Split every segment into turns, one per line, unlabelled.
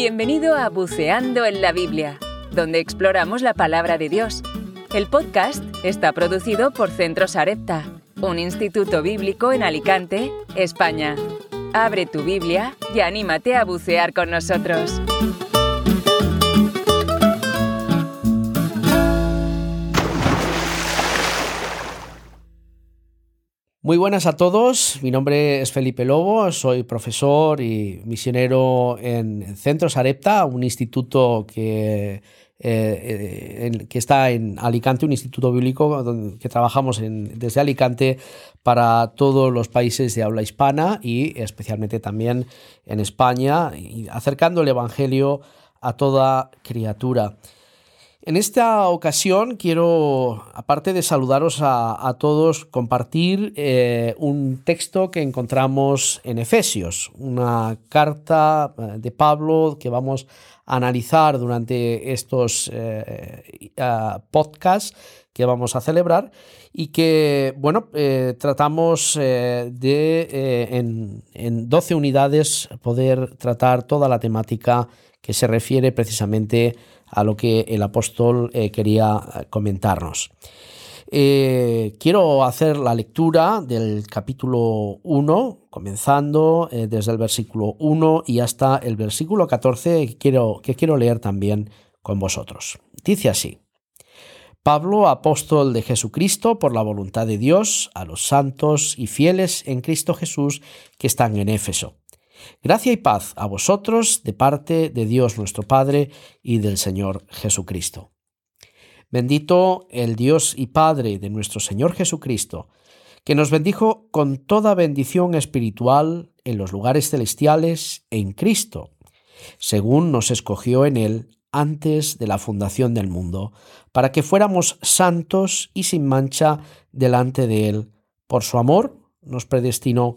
Bienvenido a Buceando en la Biblia, donde exploramos la palabra de Dios. El podcast está producido por Centro Sarepta, un instituto bíblico en Alicante, España. Abre tu Biblia y anímate a bucear con nosotros.
Muy buenas a todos, mi nombre es Felipe Lobo, soy profesor y misionero en Centro Sarepta, un instituto que, eh, eh, que está en Alicante, un instituto bíblico donde, que trabajamos desde Alicante para todos los países de habla hispana y especialmente también en España, acercando el Evangelio a toda criatura. En esta ocasión quiero, aparte de saludaros a, todos, compartir eh, un texto que encontramos en Efesios, una carta eh, de Pablo que vamos a analizar durante estos eh, podcasts que vamos a celebrar y que, bueno, tratamos de en, en 12 unidades poder tratar toda la temática que se refiere precisamente a lo que el apóstol eh, quería eh, comentarnos. Eh, quiero hacer la lectura del capítulo 1, comenzando desde el versículo 1 y hasta el versículo 14 que quiero, que quiero leer también con vosotros. Dice así. Pablo, apóstol de Jesucristo, por la voluntad de Dios, a los santos y fieles en Cristo Jesús que están en Éfeso Gracia y paz a vosotros de parte de Dios nuestro Padre y del Señor Jesucristo. Bendito el Dios y Padre de nuestro Señor Jesucristo, que nos bendijo con toda bendición espiritual en los lugares celestiales en Cristo, según nos escogió en Él antes de la fundación del mundo, para que fuéramos santos y sin mancha delante de Él. Por su amor nos predestinó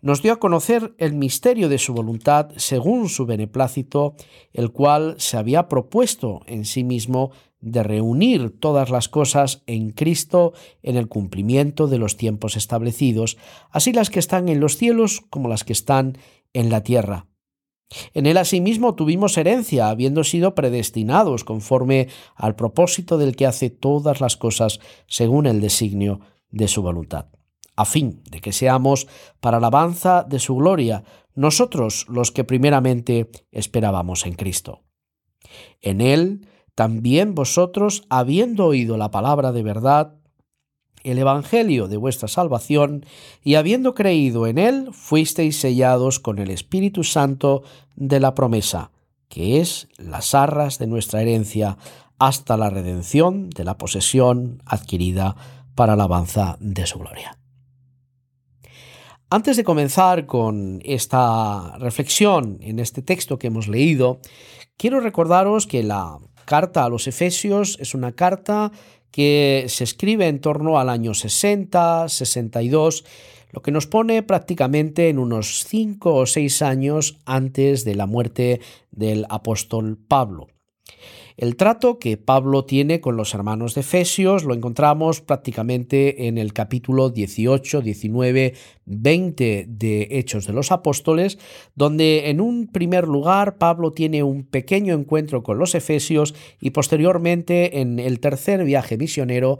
nos dio a conocer el misterio de su voluntad según su beneplácito, el cual se había propuesto en sí mismo de reunir todas las cosas en Cristo en el cumplimiento de los tiempos establecidos, así las que están en los cielos como las que están en la tierra. En él asimismo tuvimos herencia, habiendo sido predestinados conforme al propósito del que hace todas las cosas según el designio de su voluntad a fin de que seamos para alabanza de su gloria, nosotros los que primeramente esperábamos en Cristo. En Él también vosotros, habiendo oído la palabra de verdad, el Evangelio de vuestra salvación, y habiendo creído en Él, fuisteis sellados con el Espíritu Santo de la promesa, que es las arras de nuestra herencia, hasta la redención de la posesión adquirida para alabanza de su gloria. Antes de comenzar con esta reflexión en este texto que hemos leído, quiero recordaros que la carta a los Efesios es una carta que se escribe en torno al año 60, 62, lo que nos pone prácticamente en unos 5 o 6 años antes de la muerte del apóstol Pablo. El trato que Pablo tiene con los hermanos de Efesios lo encontramos prácticamente en el capítulo 18, 19, 20 de Hechos de los Apóstoles, donde en un primer lugar Pablo tiene un pequeño encuentro con los Efesios y posteriormente en el tercer viaje misionero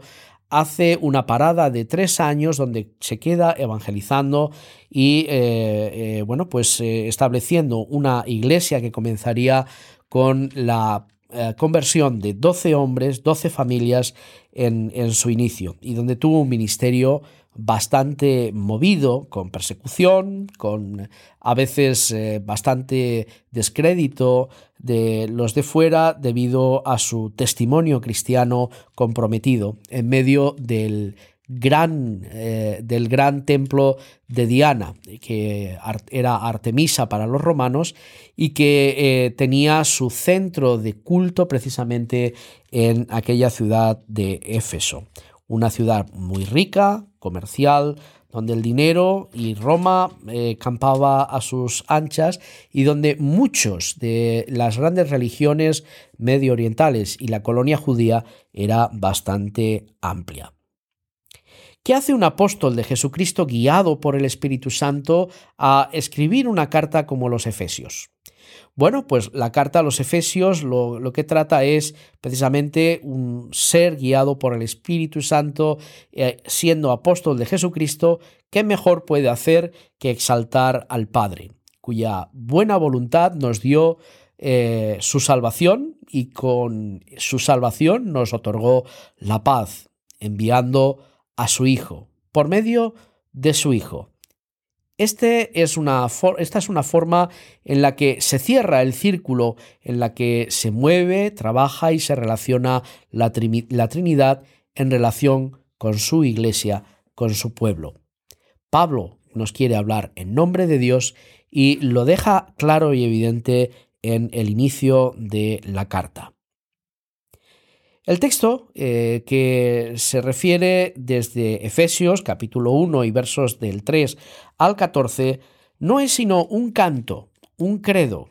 hace una parada de tres años donde se queda evangelizando y eh, eh, bueno pues eh, estableciendo una iglesia que comenzaría con la eh, conversión de 12 hombres, 12 familias en, su inicio y donde tuvo un ministerio bastante movido, con persecución, con a veces eh, bastante descrédito de los de fuera debido a su testimonio cristiano comprometido en medio del, eh, del gran templo de Diana, que era Artemisa para los romanos y que eh, tenía su centro de culto precisamente en aquella ciudad de Éfeso. Una ciudad muy rica, comercial, donde el dinero y Roma eh, campaba a sus anchas y donde muchos de las grandes religiones medio orientales y la colonia judía era bastante amplia. ¿Qué hace un apóstol de Jesucristo guiado por el Espíritu Santo a escribir una carta como los Efesios? Bueno, pues la carta a los Efesios lo, que trata es precisamente un ser guiado por el Espíritu Santo, eh, siendo apóstol de Jesucristo, ¿qué mejor puede hacer que exaltar al Padre, cuya buena voluntad nos dio eh, su salvación y con su salvación nos otorgó la paz, enviando a su Hijo, por medio de su Hijo. Este es una esta es una forma en la que se cierra el círculo, en la que se mueve, trabaja y se relaciona la, la Trinidad en relación con su iglesia, con su pueblo. Pablo nos quiere hablar en nombre de Dios y lo deja claro y evidente en el inicio de la carta. El texto eh, que se refiere desde Efesios capítulo 1 y versos del 3 al 14 no es sino un canto, un credo,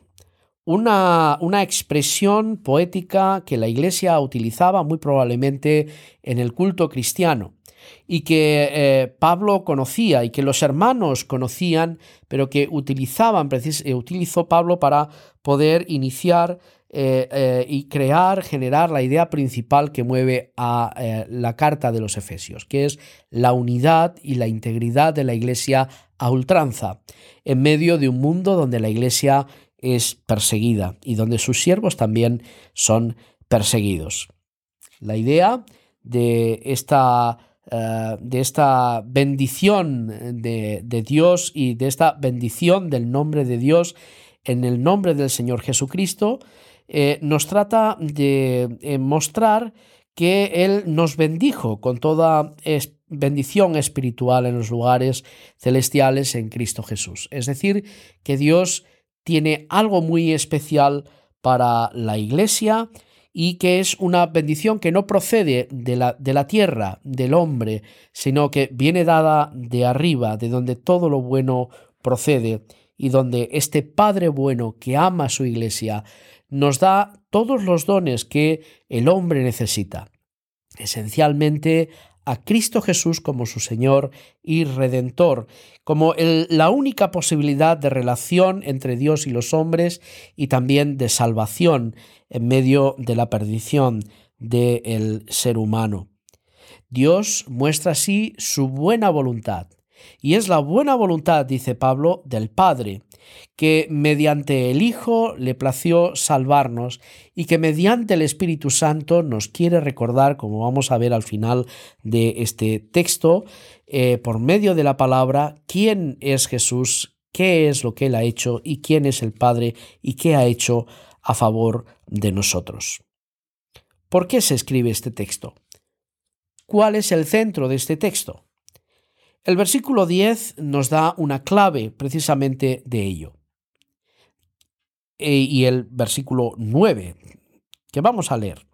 una, una, expresión poética que la Iglesia utilizaba muy probablemente en el culto cristiano y que eh, Pablo conocía y que los hermanos conocían, pero que utilizaban, eh, utilizó Pablo para poder iniciar eh, eh, y crear, generar la idea principal que mueve a eh, la carta de los Efesios, que es la unidad y la integridad de la Iglesia a ultranza, en medio de un mundo donde la Iglesia es perseguida y donde sus siervos también son perseguidos. La idea de esta, de esta bendición de, de Dios y de esta bendición del nombre de Dios en el nombre del Señor Jesucristo eh, nos trata de eh, mostrar que Él nos bendijo con toda bendición espiritual en los lugares celestiales en Cristo Jesús. Es decir, que Dios tiene algo muy especial para la iglesia y que es una bendición que no procede de la, de la tierra, del hombre, sino que viene dada de arriba, de donde todo lo bueno procede y donde este Padre bueno que ama a su iglesia nos da todos los dones que el hombre necesita. Esencialmente a Cristo Jesús como su Señor y Redentor, como la única posibilidad de relación entre Dios y los hombres y también de salvación en medio de la perdición del ser humano. Dios muestra así su buena voluntad, y es la buena voluntad, dice Pablo, del Padre, que mediante el Hijo le plació salvarnos y que mediante el Espíritu Santo nos quiere recordar, como vamos a ver al final de este texto, eh, por medio de la palabra, quién es Jesús, qué es lo que Él ha hecho y quién es el Padre y qué ha hecho a favor de nosotros. ¿Por qué se escribe este texto? ¿Cuál es el centro de este texto? El versículo 10 nos da una clave precisamente de ello. E, y el versículo 9, que vamos a leer.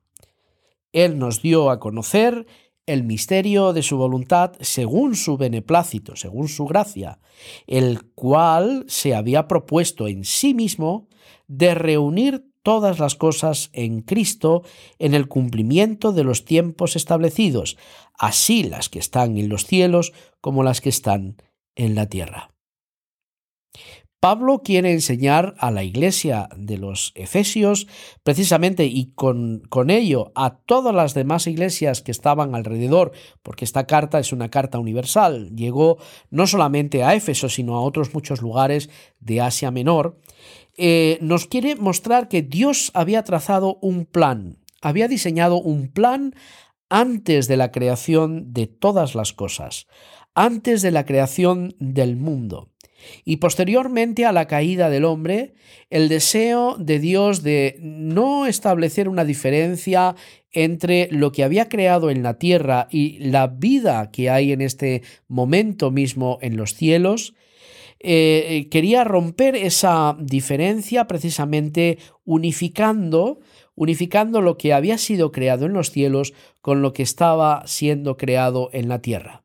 Él nos dio a conocer el misterio de su voluntad según su beneplácito, según su gracia, el cual se había propuesto en sí mismo de reunir todas las cosas en Cristo en el cumplimiento de los tiempos establecidos, así las que están en los cielos como las que están en la tierra. Pablo quiere enseñar a la iglesia de los Efesios, precisamente y con, con, ello a todas las demás iglesias que estaban alrededor, porque esta carta es una carta universal, llegó no solamente a Éfeso, sino a otros muchos lugares de Asia Menor, eh, nos quiere mostrar que Dios había trazado un plan, había diseñado un plan antes de la creación de todas las cosas, antes de la creación del mundo. Y posteriormente a la caída del hombre, el deseo de Dios de no establecer una diferencia entre lo que había creado en la tierra y la vida que hay en este momento mismo en los cielos, eh, quería romper esa diferencia precisamente unificando, unificando lo que había sido creado en los cielos con lo que estaba siendo creado en la tierra.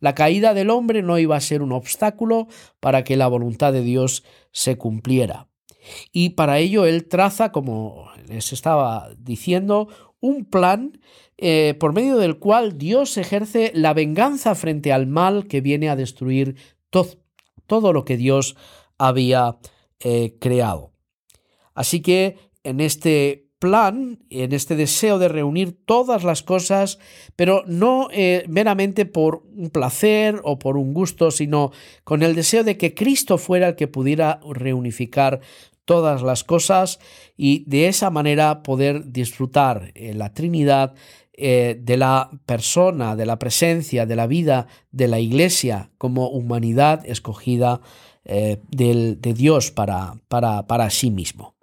La caída del hombre no iba a ser un obstáculo para que la voluntad de Dios se cumpliera. Y para ello él traza, como les estaba diciendo, un plan eh, por medio del cual Dios ejerce la venganza frente al mal que viene a destruir todo lo que Dios había eh, creado. Así que en este plan, en este deseo de reunir todas las cosas, pero no eh, meramente por un placer o por un gusto, sino con el deseo de que Cristo fuera el que pudiera reunificar todas las cosas y de esa manera poder disfrutar eh, la Trinidad eh, de la persona, de la presencia, de la vida de la Iglesia como humanidad escogida de Dios para, para, para sí mismo.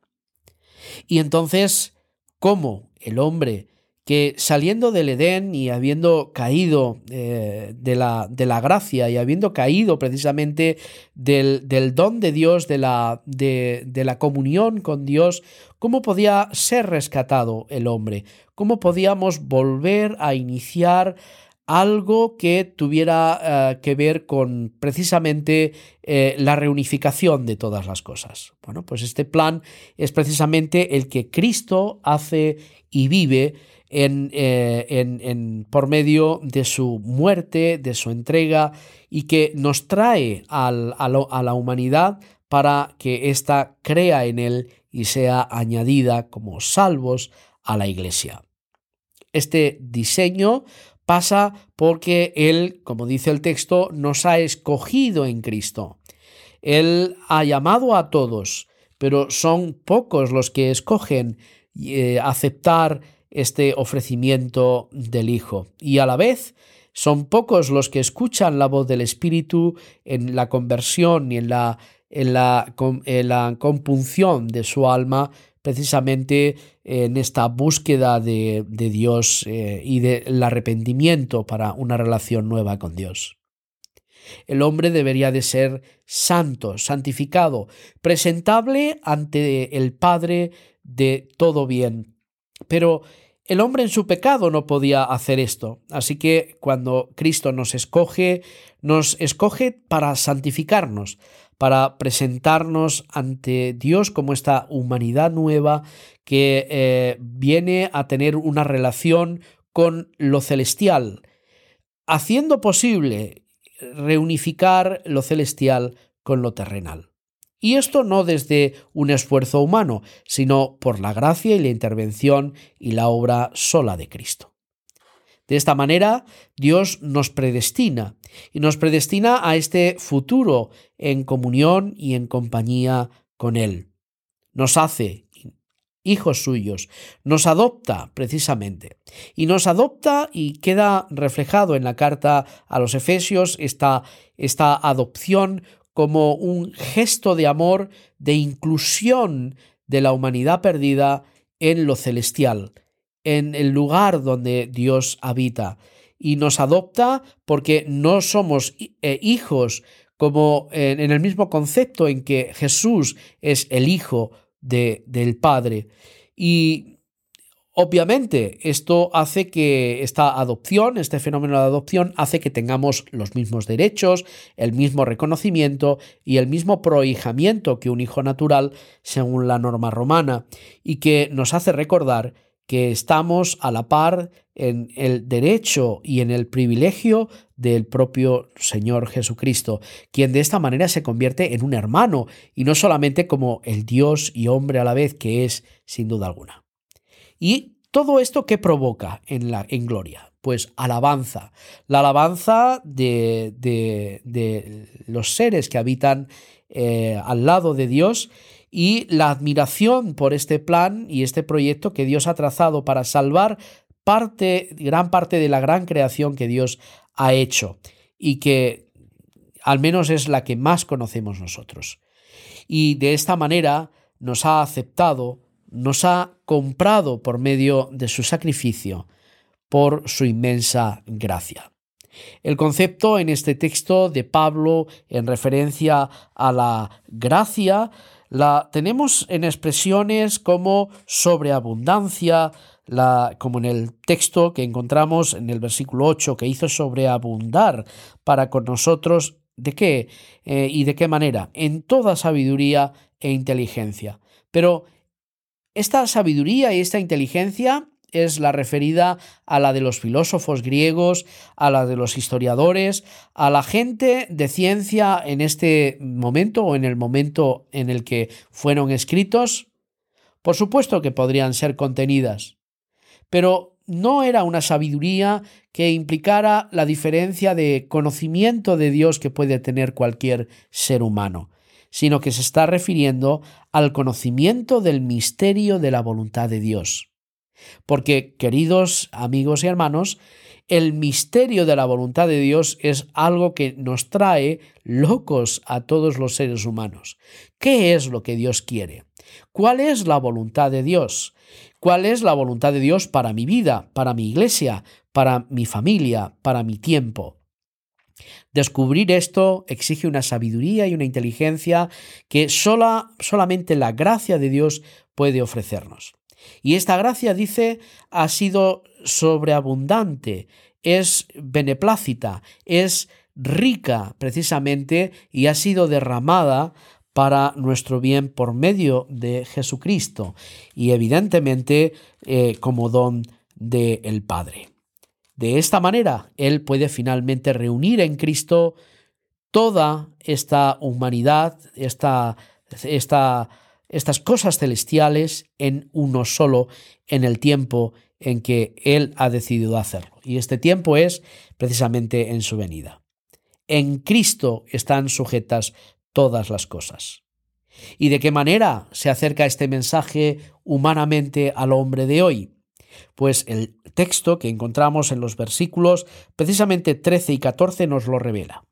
Y entonces, ¿cómo el hombre que saliendo del Edén y habiendo caído eh, de, la, de, la, gracia y habiendo caído precisamente del, del don de Dios, de la, de, de la comunión con Dios, ¿cómo podía ser rescatado el hombre? ¿Cómo podíamos volver a iniciar algo que tuviera eh, que ver con precisamente eh, la reunificación de todas las cosas. Bueno, pues este plan es precisamente el que Cristo hace y vive en, eh, por medio de su muerte, de su entrega, y que nos trae a, a la humanidad para que ésta crea en él y sea añadida como salvos a la iglesia. Este diseño pasa porque Él, como dice el texto, nos ha escogido en Cristo. Él ha llamado a todos, pero son pocos los que escogen eh, aceptar este ofrecimiento del Hijo. Y a la vez son pocos los que escuchan la voz del Espíritu en la conversión y en la, en la, en la compunción de su alma precisamente en esta búsqueda de, Dios eh, y del arrepentimiento para una relación nueva con Dios. El hombre debería de ser santo, santificado, presentable ante el Padre de todo bien. Pero el hombre en su pecado no podía hacer esto. Así que cuando Cristo nos escoge, nos escoge para santificarnos, para presentarnos ante Dios como esta humanidad nueva que eh, viene a tener una relación con lo celestial, haciendo posible reunificar lo celestial con lo terrenal. Y esto no desde un esfuerzo humano, sino por la gracia y la intervención y la obra sola de Cristo. De esta manera, Dios nos predestina y nos predestina a este futuro en comunión y en compañía con Él. Nos hace hijos suyos, nos adopta precisamente. Y nos adopta y queda reflejado en la carta a los Efesios esta, esta adopción como un gesto de amor, de inclusión de la humanidad perdida en lo celestial, en el lugar donde Dios habita y nos adopta porque no somos eh, hijos como en, el mismo concepto en que Jesús es el Hijo de, del Padre. Y obviamente esto hace que esta adopción, este fenómeno de adopción, hace que tengamos los mismos derechos, el mismo reconocimiento y el mismo prohijamiento que un hijo natural según la norma romana y que nos hace recordar que estamos a la par en el derecho y en el privilegio del propio Señor Jesucristo, quien de esta manera se convierte en un hermano y no solamente como el Dios y hombre a la vez que es sin duda alguna. Y todo esto qué provoca en la en gloria, pues alabanza, la alabanza de, de, los seres que habitan eh, al lado de Dios y la admiración por este plan y este proyecto que Dios ha trazado para salvar parte, gran parte de la gran creación que Dios ha hecho y que al menos es la que más conocemos nosotros. Y de esta manera nos ha aceptado, nos ha comprado por medio de su sacrificio, por su inmensa gracia. El concepto en este texto de Pablo en referencia a la gracia la tenemos en expresiones como sobreabundancia, la, como en el texto que encontramos en el versículo 8, que hizo sobreabundar para con nosotros, ¿de qué? Eh, ¿Y de qué manera? En toda sabiduría e inteligencia. Pero esta sabiduría y esta inteligencia es la referida a la de los filósofos griegos, a la de los historiadores, a la gente de ciencia en este momento o en el momento en el que fueron escritos? Por supuesto que podrían ser contenidas, pero no era una sabiduría que implicara la diferencia de conocimiento de Dios que puede tener cualquier ser humano, sino que se está refiriendo al conocimiento del misterio de la voluntad de Dios. Porque, queridos amigos y hermanos, el misterio de la voluntad de Dios es algo que nos trae locos a todos los seres humanos. ¿Qué es lo que Dios quiere? ¿Cuál es la voluntad de Dios? ¿Cuál es la voluntad de Dios para mi vida, para mi iglesia, para mi familia, para mi tiempo? Descubrir esto exige una sabiduría y una inteligencia que sola, solamente la gracia de Dios puede ofrecernos. Y esta gracia, dice, ha sido sobreabundante, es beneplácita, es rica precisamente y ha sido derramada para nuestro bien por medio de Jesucristo y evidentemente eh, como don del Padre. De esta manera, Él puede finalmente reunir en Cristo toda esta humanidad, esta, esta estas cosas celestiales en uno solo en el tiempo en que Él ha decidido hacerlo. Y este tiempo es precisamente en su venida. En Cristo están sujetas todas las cosas. ¿Y de qué manera se acerca este mensaje humanamente al hombre de hoy? Pues el texto que encontramos en los versículos precisamente 13 y 14 nos lo revela.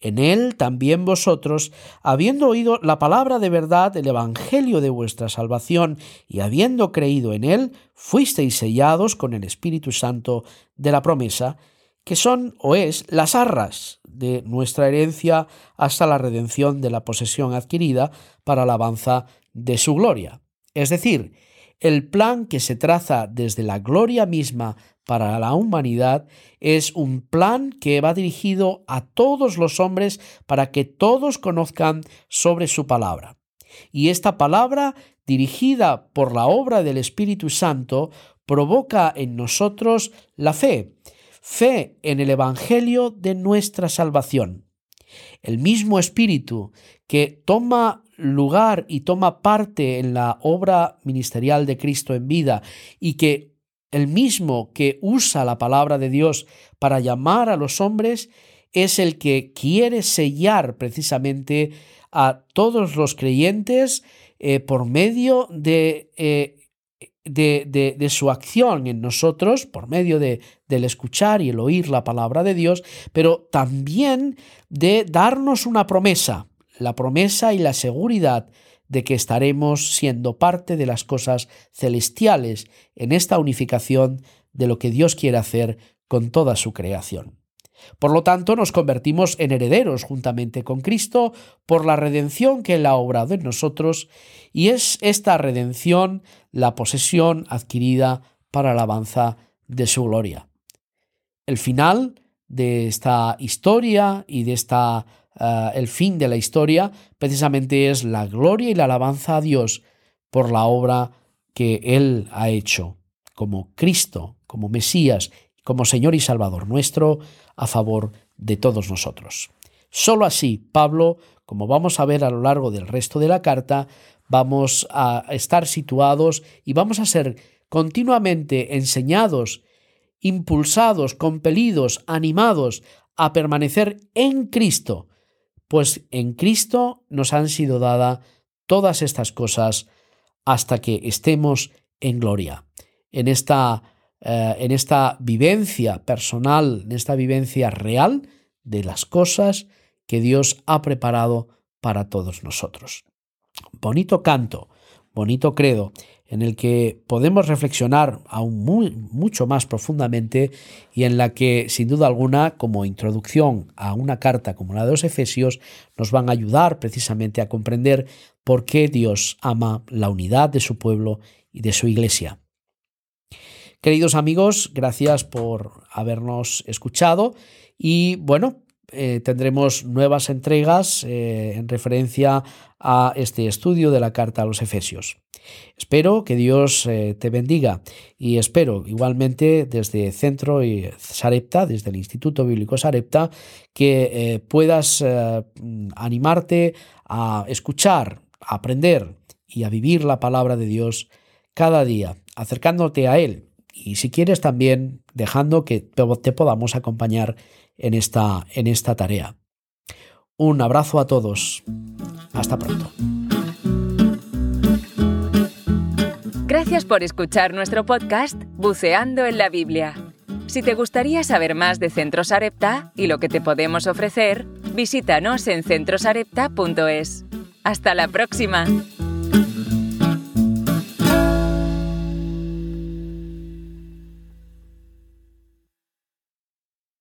En él también vosotros, habiendo oído la palabra de verdad del Evangelio de vuestra salvación y habiendo creído en él, fuisteis sellados con el Espíritu Santo de la promesa, que son o es las arras de nuestra herencia hasta la redención de la posesión adquirida para la alabanza de su gloria. Es decir, el plan que se traza desde la gloria misma para la humanidad es un plan que va dirigido a todos los hombres para que todos conozcan sobre su palabra. Y esta palabra, dirigida por la obra del Espíritu Santo, provoca en nosotros la fe, fe en el Evangelio de nuestra salvación. El mismo Espíritu que toma lugar y toma parte en la obra ministerial de Cristo en vida y que el mismo que usa la palabra de Dios para llamar a los hombres, es el que quiere sellar precisamente a todos los creyentes eh, por medio de, eh, de, su acción en nosotros, por medio de, del escuchar y el oír la palabra de Dios, pero también de darnos una promesa, la promesa y la seguridad de que estaremos siendo parte de las cosas celestiales en esta unificación de lo que Dios quiere hacer con toda su creación. Por lo tanto, nos convertimos en herederos juntamente con Cristo por la redención que Él ha obrado en nosotros, y es esta redención la posesión adquirida para la alabanza de su gloria. El final de esta historia y de esta Ah, el fin de la historia precisamente es la gloria y la alabanza a Dios por la obra que Él ha hecho como Cristo, como Mesías, como Señor y Salvador nuestro, a favor de todos nosotros. Solo así, Pablo, como vamos a ver a lo largo del resto de la carta, vamos a estar situados y vamos a ser continuamente enseñados, impulsados, compelidos, animados a permanecer en Cristo, pues en Cristo nos han sido dadas todas estas cosas hasta que estemos en gloria. En esta, eh, en esta vivencia personal, en esta vivencia real de las cosas que Dios ha preparado para todos nosotros. Bonito canto, bonito credo, en el que podemos reflexionar aún mucho más profundamente y en la que, sin duda alguna, como introducción a una carta como la de los Efesios, nos van a ayudar precisamente a comprender por qué Dios ama la unidad de su pueblo y de su iglesia. Queridos amigos, gracias por habernos escuchado y bueno, eh, tendremos nuevas entregas eh, en referencia a este estudio de la carta a los Efesios. Espero que Dios eh, te bendiga y espero igualmente desde Centro y Sarepta, desde el Instituto Bíblico Sarepta, que puedas animarte a escuchar, a aprender y a vivir la palabra de Dios cada día, acercándote a Él y si quieres también dejando que te podamos acompañar en esta, en esta tarea. Un abrazo a todos. Hasta pronto.
Gracias por escuchar nuestro podcast Buceando en la Biblia. Si te gustaría saber más de Centros Arepta y lo que te podemos ofrecer, visítanos en centrosarepta.es. Hasta la próxima.